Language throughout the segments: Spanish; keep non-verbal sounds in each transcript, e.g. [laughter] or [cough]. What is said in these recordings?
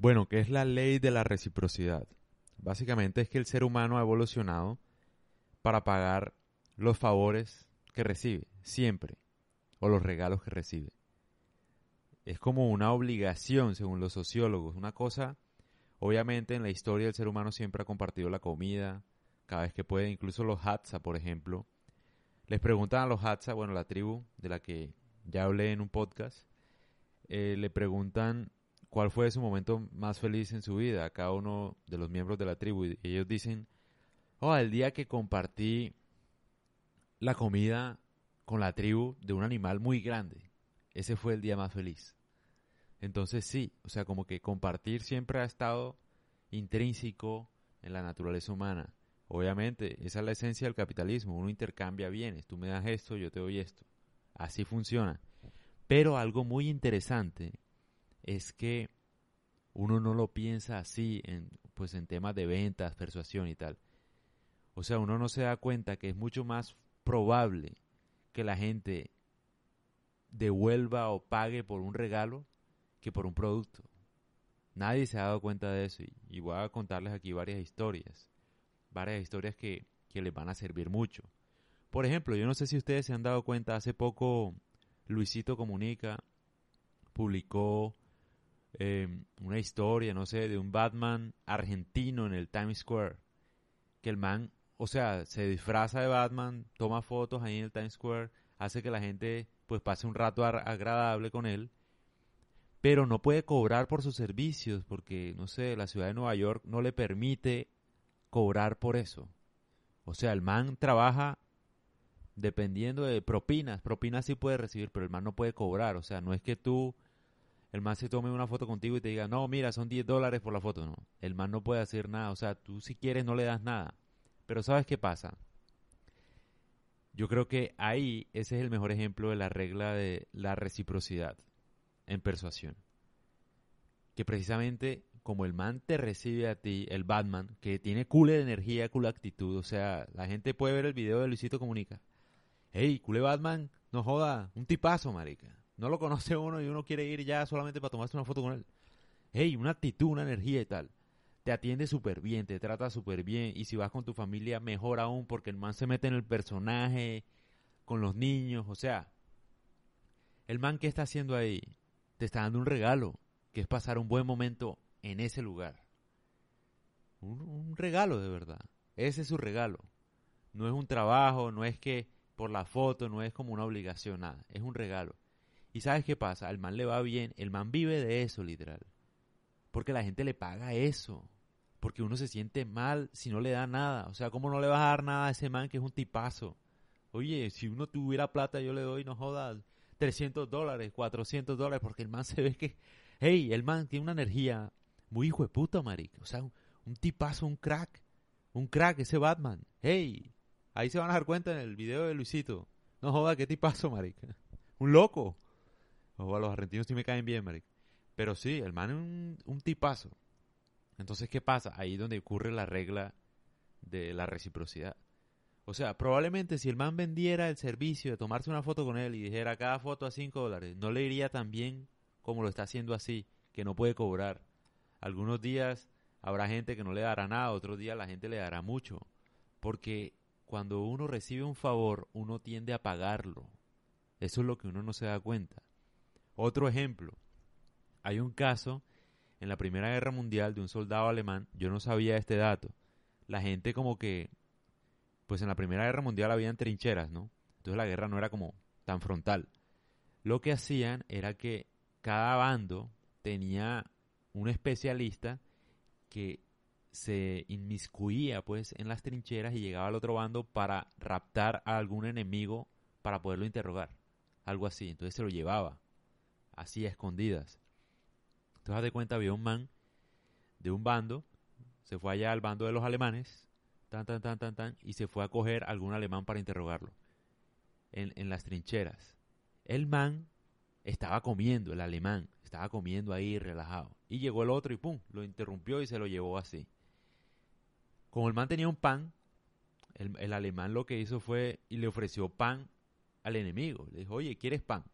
Bueno, ¿qué es la ley de la reciprocidad? Básicamente es que el ser humano ha evolucionado para pagar los favores que recibe, siempre, o los regalos que recibe. Es como una obligación, según los sociólogos, una cosa, obviamente en la historia el ser humano siempre ha compartido la comida, cada vez que puede, incluso los Hatsa, por ejemplo. Les preguntan a los Hatsa, bueno, la tribu de la que ya hablé en un podcast, eh, le preguntan cuál fue su momento más feliz en su vida cada uno de los miembros de la tribu. Y ellos dicen, oh, el día que compartí la comida con la tribu de un animal muy grande. Ese fue el día más feliz. Entonces sí, o sea, como que compartir siempre ha estado intrínseco en la naturaleza humana. Obviamente, esa es la esencia del capitalismo. Uno intercambia bienes. Tú me das esto, yo te doy esto. Así funciona. Pero algo muy interesante es que uno no lo piensa así en, pues en temas de ventas, persuasión y tal. O sea, uno no se da cuenta que es mucho más probable que la gente devuelva o pague por un regalo que por un producto. Nadie se ha dado cuenta de eso y, voy a contarles aquí varias historias. Varias historias que, que les van a servir mucho. Por ejemplo, yo no sé si ustedes se han dado cuenta, hace poco Luisito Comunica publicó Em, una historia, no sé, de un Batman argentino en el Times Square. Que el man, o sea, se disfraza de Batman, toma fotos ahí en el Times Square, hace que la gente pues pase un rato agradable con él, pero no puede cobrar por sus servicios porque, no sé, la ciudad de Nueva York no le permite cobrar por eso. O sea, el man trabaja dependiendo de propinas. Propinas sí puede recibir, pero el man no puede cobrar. O sea, no es que tú el man se tome una foto contigo y te diga, no, mira, son 10 dólares por la foto. No, el man no puede hacer nada. O sea, tú si quieres no le das nada. Pero ¿sabes qué pasa? Yo creo que ahí ese es el mejor ejemplo de la regla de la reciprocidad en persuasión. Que precisamente como el man te recibe a ti, el Batman, que tiene cool de energía, cool actitud, o sea, la gente puede ver el video de Luisito Comunica. Hey, cool Batman, no joda, un tipazo, marica. No lo conoce uno y uno quiere ir ya solamente para tomarse una foto con él. Hey, una actitud, una energía y tal. Te atiende súper bien, te trata súper bien. Y si vas con tu familia, mejor aún, porque el man se mete en el personaje, con los niños. O sea, el man que está haciendo ahí, te está dando un regalo, que es pasar un buen momento en ese lugar. Un, un regalo de verdad. Ese es su regalo. No es un trabajo, no es que por la foto, no es como una obligación, nada. Es un regalo. Y sabes qué pasa, al man le va bien, el man vive de eso, literal. Porque la gente le paga eso. Porque uno se siente mal si no le da nada. O sea, ¿cómo no le vas a dar nada a ese man que es un tipazo? Oye, si uno tuviera plata, yo le doy, no jodas, 300 dólares, 400 dólares, porque el man se ve que, hey, el man tiene una energía muy hijo de puta, marica. O sea, un, tipazo, un crack. Un crack, ese Batman. Hey, ahí se van a dar cuenta en el video de Luisito. No jodas, qué tipazo, marica. Un loco. O a los argentinos sí me caen bien. Pero sí, el man es un, un tipazo. Entonces, ¿qué pasa? Ahí donde ocurre la regla de la reciprocidad. O sea, probablemente si el man vendiera el servicio de tomarse una foto con él y dijera cada foto a 5 dólares, no le iría tan bien como lo está haciendo así, que no puede cobrar. Algunos días habrá gente que no le dará nada, otros días la gente le dará mucho. Porque cuando uno recibe un favor, uno tiende a pagarlo. Eso es lo que uno no se da cuenta. Otro ejemplo, hay un caso en la Primera Guerra Mundial de un soldado alemán, yo no sabía este dato. La gente como que, pues en la Primera Guerra Mundial habían trincheras, ¿no? Entonces la guerra no era como tan frontal. Lo que hacían era que cada bando tenía un especialista que se inmiscuía pues en las trincheras y llegaba al otro bando para raptar a algún enemigo para poderlo interrogar. Algo así. Entonces se lo llevaba así escondidas. Entonces, de cuenta, había un man de un bando, se fue allá al bando de los alemanes, tan, tan, tan, tan, tan, y se fue a coger algún alemán para interrogarlo en, en las trincheras. El man estaba comiendo, el alemán, estaba comiendo ahí relajado. Y llegó el otro y pum, lo interrumpió y se lo llevó así. Como el man tenía un pan, el, el, alemán lo que hizo fue y le ofreció pan al enemigo. Le dijo, oye, ¿quieres pan?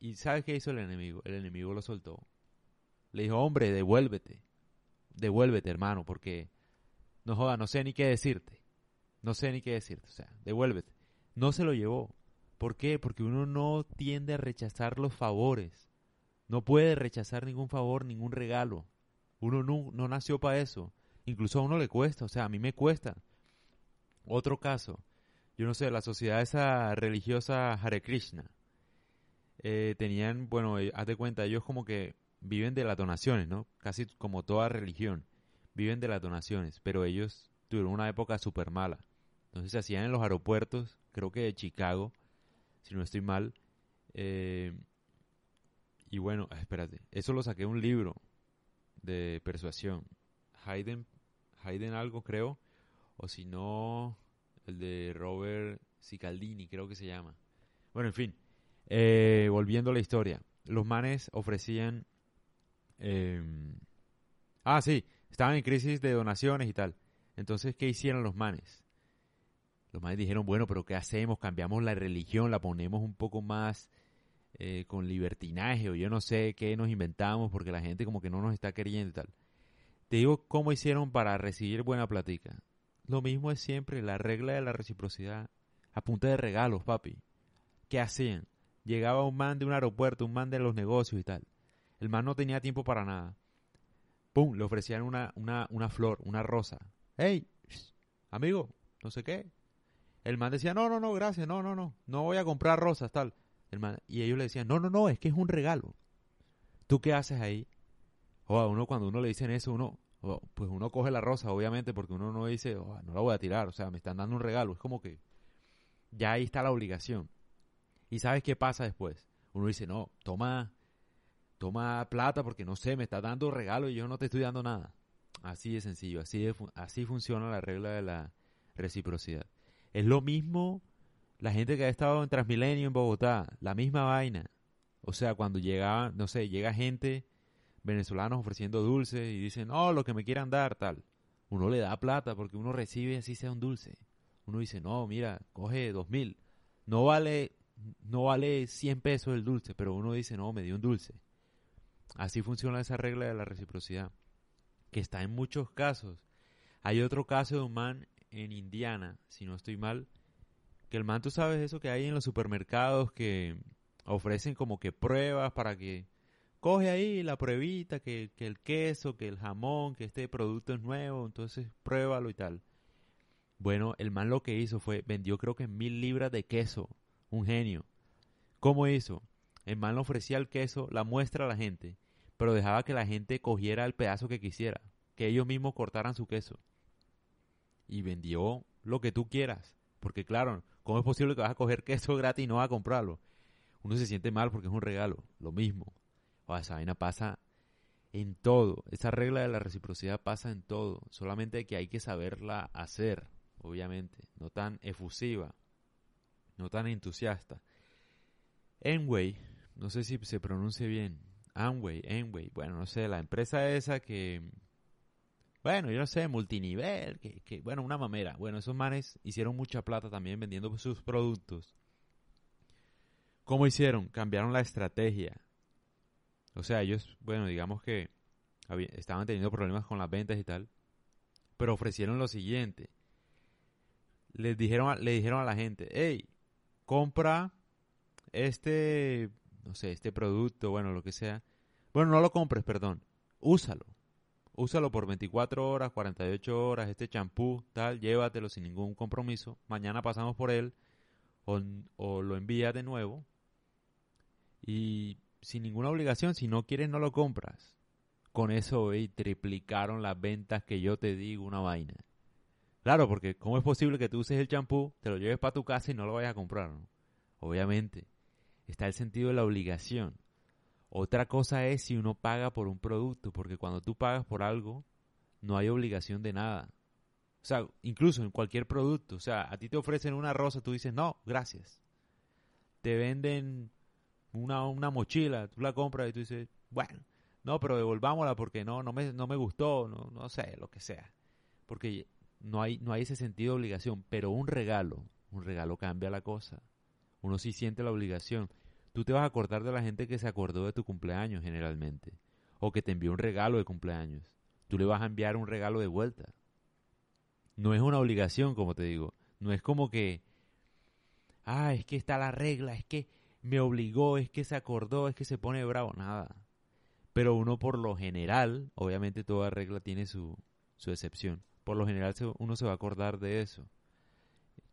¿Y sabes qué hizo el enemigo? El enemigo lo soltó. Le dijo, hombre, devuélvete. Devuélvete, hermano, porque no joda, no sé ni qué decirte. No sé ni qué decirte. O sea, devuélvete. No se lo llevó. ¿Por qué? Porque uno no tiende a rechazar los favores. No puede rechazar ningún favor, ningún regalo. Uno no, no nació para eso. Incluso a uno le cuesta. O sea, a mí me cuesta. Otro caso. Yo no sé, la sociedad esa religiosa Hare Krishna. Eh, tenían, bueno, eh, haz de cuenta, ellos como que viven de las donaciones, ¿no? Casi como toda religión. Viven de las donaciones. Pero ellos tuvieron una época súper mala. Entonces se hacían en los aeropuertos, creo que de Chicago, si no estoy mal. Eh, y bueno, ah, espérate, eso lo saqué un libro de persuasión. Hayden, Hayden algo creo, o si no, el de Robert Cicaldini creo que se llama. Bueno, en fin, eh, volviendo a la historia. Los manes ofrecían... Em, ah, sí, estaban en crisis de donaciones y tal. Entonces, ¿qué hicieron los manes? Los manes dijeron, bueno, pero ¿qué hacemos? Cambiamos la religión, la ponemos un poco más eh, con libertinaje o yo no sé qué nos inventamos porque la gente como que no nos está queriendo y tal. Te digo cómo hicieron para recibir buena plática. Lo mismo es siempre la regla de la reciprocidad. A punta de regalos, papi. ¿Qué hacían? Llegaba un man de un aeropuerto, un man de los negocios y tal. El man no tenía tiempo para nada. ¡Pum! Le ofrecían una, una, una flor, una rosa. ¡Hey! Amigo, no sé qué. El man decía, no, no, no, gracias, no, no, no. No voy a comprar rosas, tal. El man, y ellos le decían, no, no, no, es que es un regalo. ¿Tú qué haces ahí? O uno cuando uno le dicen eso, uno, pues uno coge la rosa, obviamente, porque uno no dice, no la voy a tirar, o sea, me están dando un regalo. Es como que ya ahí está la obligación. ¿Y sabes qué pasa después? Uno dice, no, toma, toma plata porque no sé, me está dando regalo y yo no te estoy dando nada. Así de sencillo, así, así funciona la regla de la reciprocidad. Es lo mismo la gente que ha estado en Transmilenio en Bogotá, la misma vaina. O sea, cuando llega, no sé, llega gente venezolanos ofreciendo dulces y dicen, oh, lo que me quieran dar, tal. Uno le da plata porque uno recibe así sea un dulce. Uno dice, no, mira, coge dos mil. No vale, no vale 100 pesos el dulce, pero uno dice, no, me dio un dulce. Así funciona esa regla de la reciprocidad, que está en muchos casos. Hay otro caso de un man en Indiana, si no estoy mal, que el man, tú sabes eso que hay en los supermercados que ofrecen como que pruebas para que coge ahí la pruebita, que, que el queso, que el jamón, que este producto es nuevo, entonces pruébalo y tal. Bueno, el man lo que hizo fue, vendió creo que mil libras de queso. Un genio. ¿Cómo hizo? El man ofrecía el queso, la muestra a la gente, pero dejaba que la gente cogiera el pedazo que quisiera, que ellos mismos cortaran su queso. Y vendió lo que tú quieras. Porque claro, ¿cómo es posible que vas a coger queso [laughs] gratis y no vas a comprarlo? Uno se siente mal porque es un regalo. Lo mismo. O esa vaina pasa en todo. Esa regla de la reciprocidad pasa en todo. Solamente que hay que saberla hacer obviamente, no tan efusiva, no tan entusiasta. Enway, no sé si se pronuncia bien, Amway, Enway, bueno, no sé, la empresa esa que, bueno, yo no sé, multinivel, que, que, bueno, una mamera. Bueno, esos manes hicieron mucha plata también vendiendo sus productos. ¿Cómo hicieron? Cambiaron la estrategia. O sea, ellos, bueno, digamos que estaban teniendo problemas con las ventas y tal, pero ofrecieron lo siguiente les dijeron, le dijeron a la gente, hey, compra este, no sé, este producto, bueno, lo que sea. Bueno, no lo compres, perdón. Úsalo. Úsalo por 24 horas, 48 horas, este champú, tal, llévatelo sin ningún compromiso. Mañana pasamos por él o, lo envías de nuevo. Y sin ninguna obligación, si no quieres no lo compras. Con eso, hey, triplicaron las ventas que yo te digo una vaina. Claro, porque ¿cómo es posible que tú uses el champú, te lo lleves para tu casa y no lo vayas a comprar? Obviamente, está el sentido de la obligación. Otra cosa es si uno paga por un producto, porque cuando tú pagas por algo, no hay obligación de nada. O sea, incluso en cualquier producto, o sea, a ti te ofrecen una rosa, tú dices, no, gracias. Te venden una, una mochila, tú la compras y tú dices, bueno, no, pero devolvámosla porque no, no me, no me gustó, no, no sé, lo que sea. Porque no hay, no hay ese sentido de obligación, pero un regalo, un regalo cambia la cosa. Uno sí siente la obligación. Tú te vas a acordar de la gente que se acordó de tu cumpleaños generalmente. o que te envíe un regalo de cumpleaños. Tú le vas a enviar un regalo de vuelta. No es una obligación, como te digo. No es como que, ah, es que está la regla, es que me obligó, es que se acordó, es que se pone bravo. Nada. Pero uno por lo general, obviamente toda regla tiene su, su excepción. Por lo general uno se va a acordar de eso.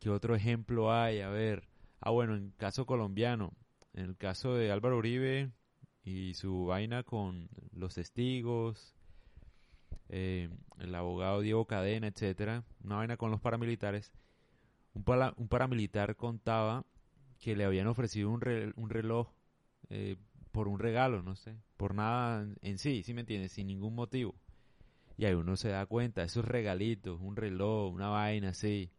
¿Qué otro ejemplo hay? A ver. Ah, bueno, en caso colombiano, en el caso de Álvaro Uribe y su vaina con los testigos, eh, el abogado Diego Cadena, etcétera, una vaina con los paramilitares. Un, paramilitar contaba que le habían ofrecido un, reloj eh, por un regalo, no sé, por nada en sí, ¿sí me entiendes? Sin ningún motivo. Y ahí uno se da cuenta, esos regalitos, un reloj, una vaina así,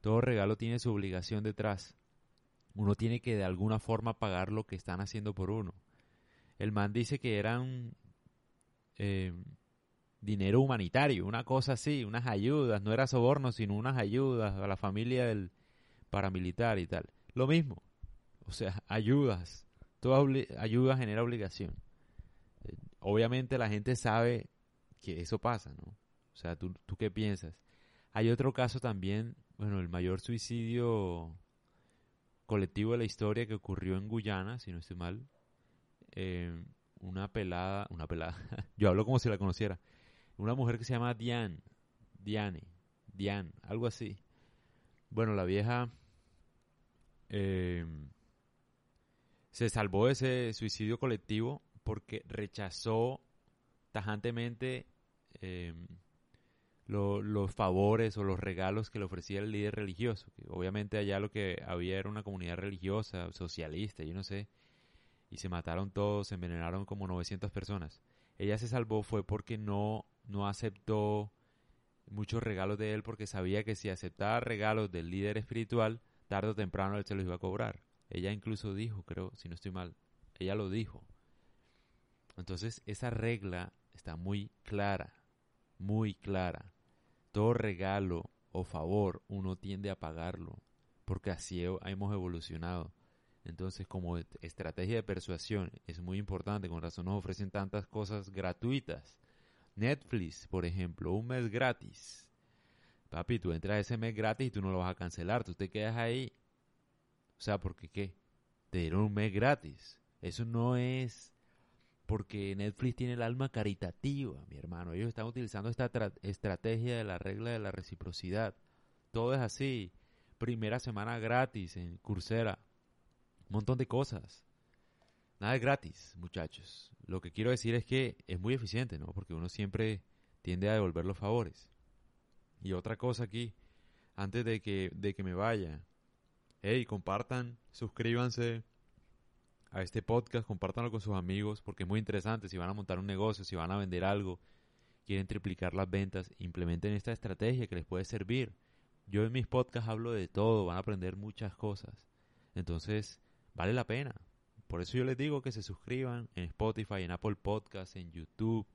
todo regalo tiene su obligación detrás. Uno tiene que de alguna forma pagar lo que están haciendo por uno. El man dice que eran eh, dinero humanitario, una cosa así, unas ayudas, no era soborno, sino unas ayudas a la familia del paramilitar y tal. Lo mismo, o sea, ayudas, toda ayuda genera obligación. Eh, obviamente la gente sabe que eso pasa, ¿no? O sea, ¿tú, ¿tú qué piensas? Hay otro caso también bueno, el mayor suicidio colectivo de la historia que ocurrió en Guyana, si no estoy mal. Eh, una pelada, una pelada, [laughs] yo hablo como si la conociera. Una mujer que se llama Diane, Diane, Diane, algo así. Bueno, la vieja eh, se salvó de ese suicidio colectivo porque rechazó tajantemente eh, los favores o los regalos que le ofrecía el líder religioso. obviamente allá lo que había era una comunidad religiosa, socialista, yo no sé, y se mataron todos, se envenenaron como 900 personas. Ella se salvó fue porque no, no aceptó muchos regalos de él porque sabía que si aceptaba regalos del líder espiritual, tarde o temprano él se los iba a cobrar. Ella incluso dijo, creo, si no estoy mal, ella lo dijo. Entonces esa regla está muy clara, muy clara todo regalo o favor uno tiende a pagarlo, porque así hemos evolucionado. Entonces, como estrategia de persuasión es muy importante, con razón nos ofrecen tantas cosas gratuitas. Netflix, por ejemplo, un mes gratis. Papi, tú entras ese mes gratis y tú no lo vas a cancelar, tú te quedas ahí. O sea, porque qué? Te dieron un mes gratis. Eso no es porque Netflix tiene el alma caritativa, mi hermano. Ellos están utilizando esta estrategia de la regla de la reciprocidad. Todo es así. Primera semana gratis en Coursera. Un montón de cosas. Nada es gratis, muchachos. Lo que quiero decir es que es muy eficiente, ¿no? Porque uno siempre tiende a devolver los favores. Y otra cosa aquí, antes de que, de que me vaya. Hey, compartan, suscríbanse, a este podcast, compártanlo con sus amigos porque es muy interesante. Si van a montar un negocio, si van a vender algo, quieren triplicar las ventas, implementen esta estrategia que les puede servir. Yo en mis podcasts hablo de todo, van a aprender muchas cosas. Entonces, vale la pena. Por eso yo les digo que se suscriban en Spotify, en Apple Podcasts, en YouTube,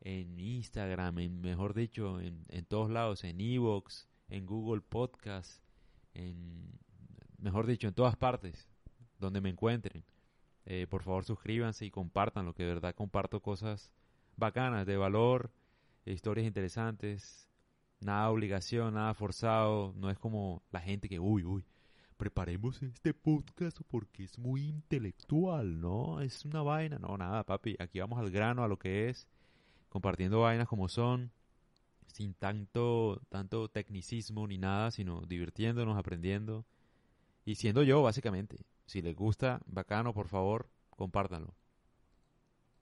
en Instagram, en, mejor dicho, en, en todos lados, en Evox, en Google Podcasts, en, mejor dicho, en todas partes donde me encuentren. Eh, por favor suscríbanse y compartan lo que de verdad comparto cosas bacanas, de valor, historias interesantes, nada obligación, nada forzado, no es como la gente que, uy, uy, preparemos este podcast porque es muy intelectual, ¿no? Es una vaina, no, nada, papi, aquí vamos al grano, a lo que es, compartiendo vainas como son, sin tanto, tanto tecnicismo ni nada, sino divirtiéndonos, aprendiendo y siendo yo, básicamente. Si les gusta, bacano, por favor, compártanlo.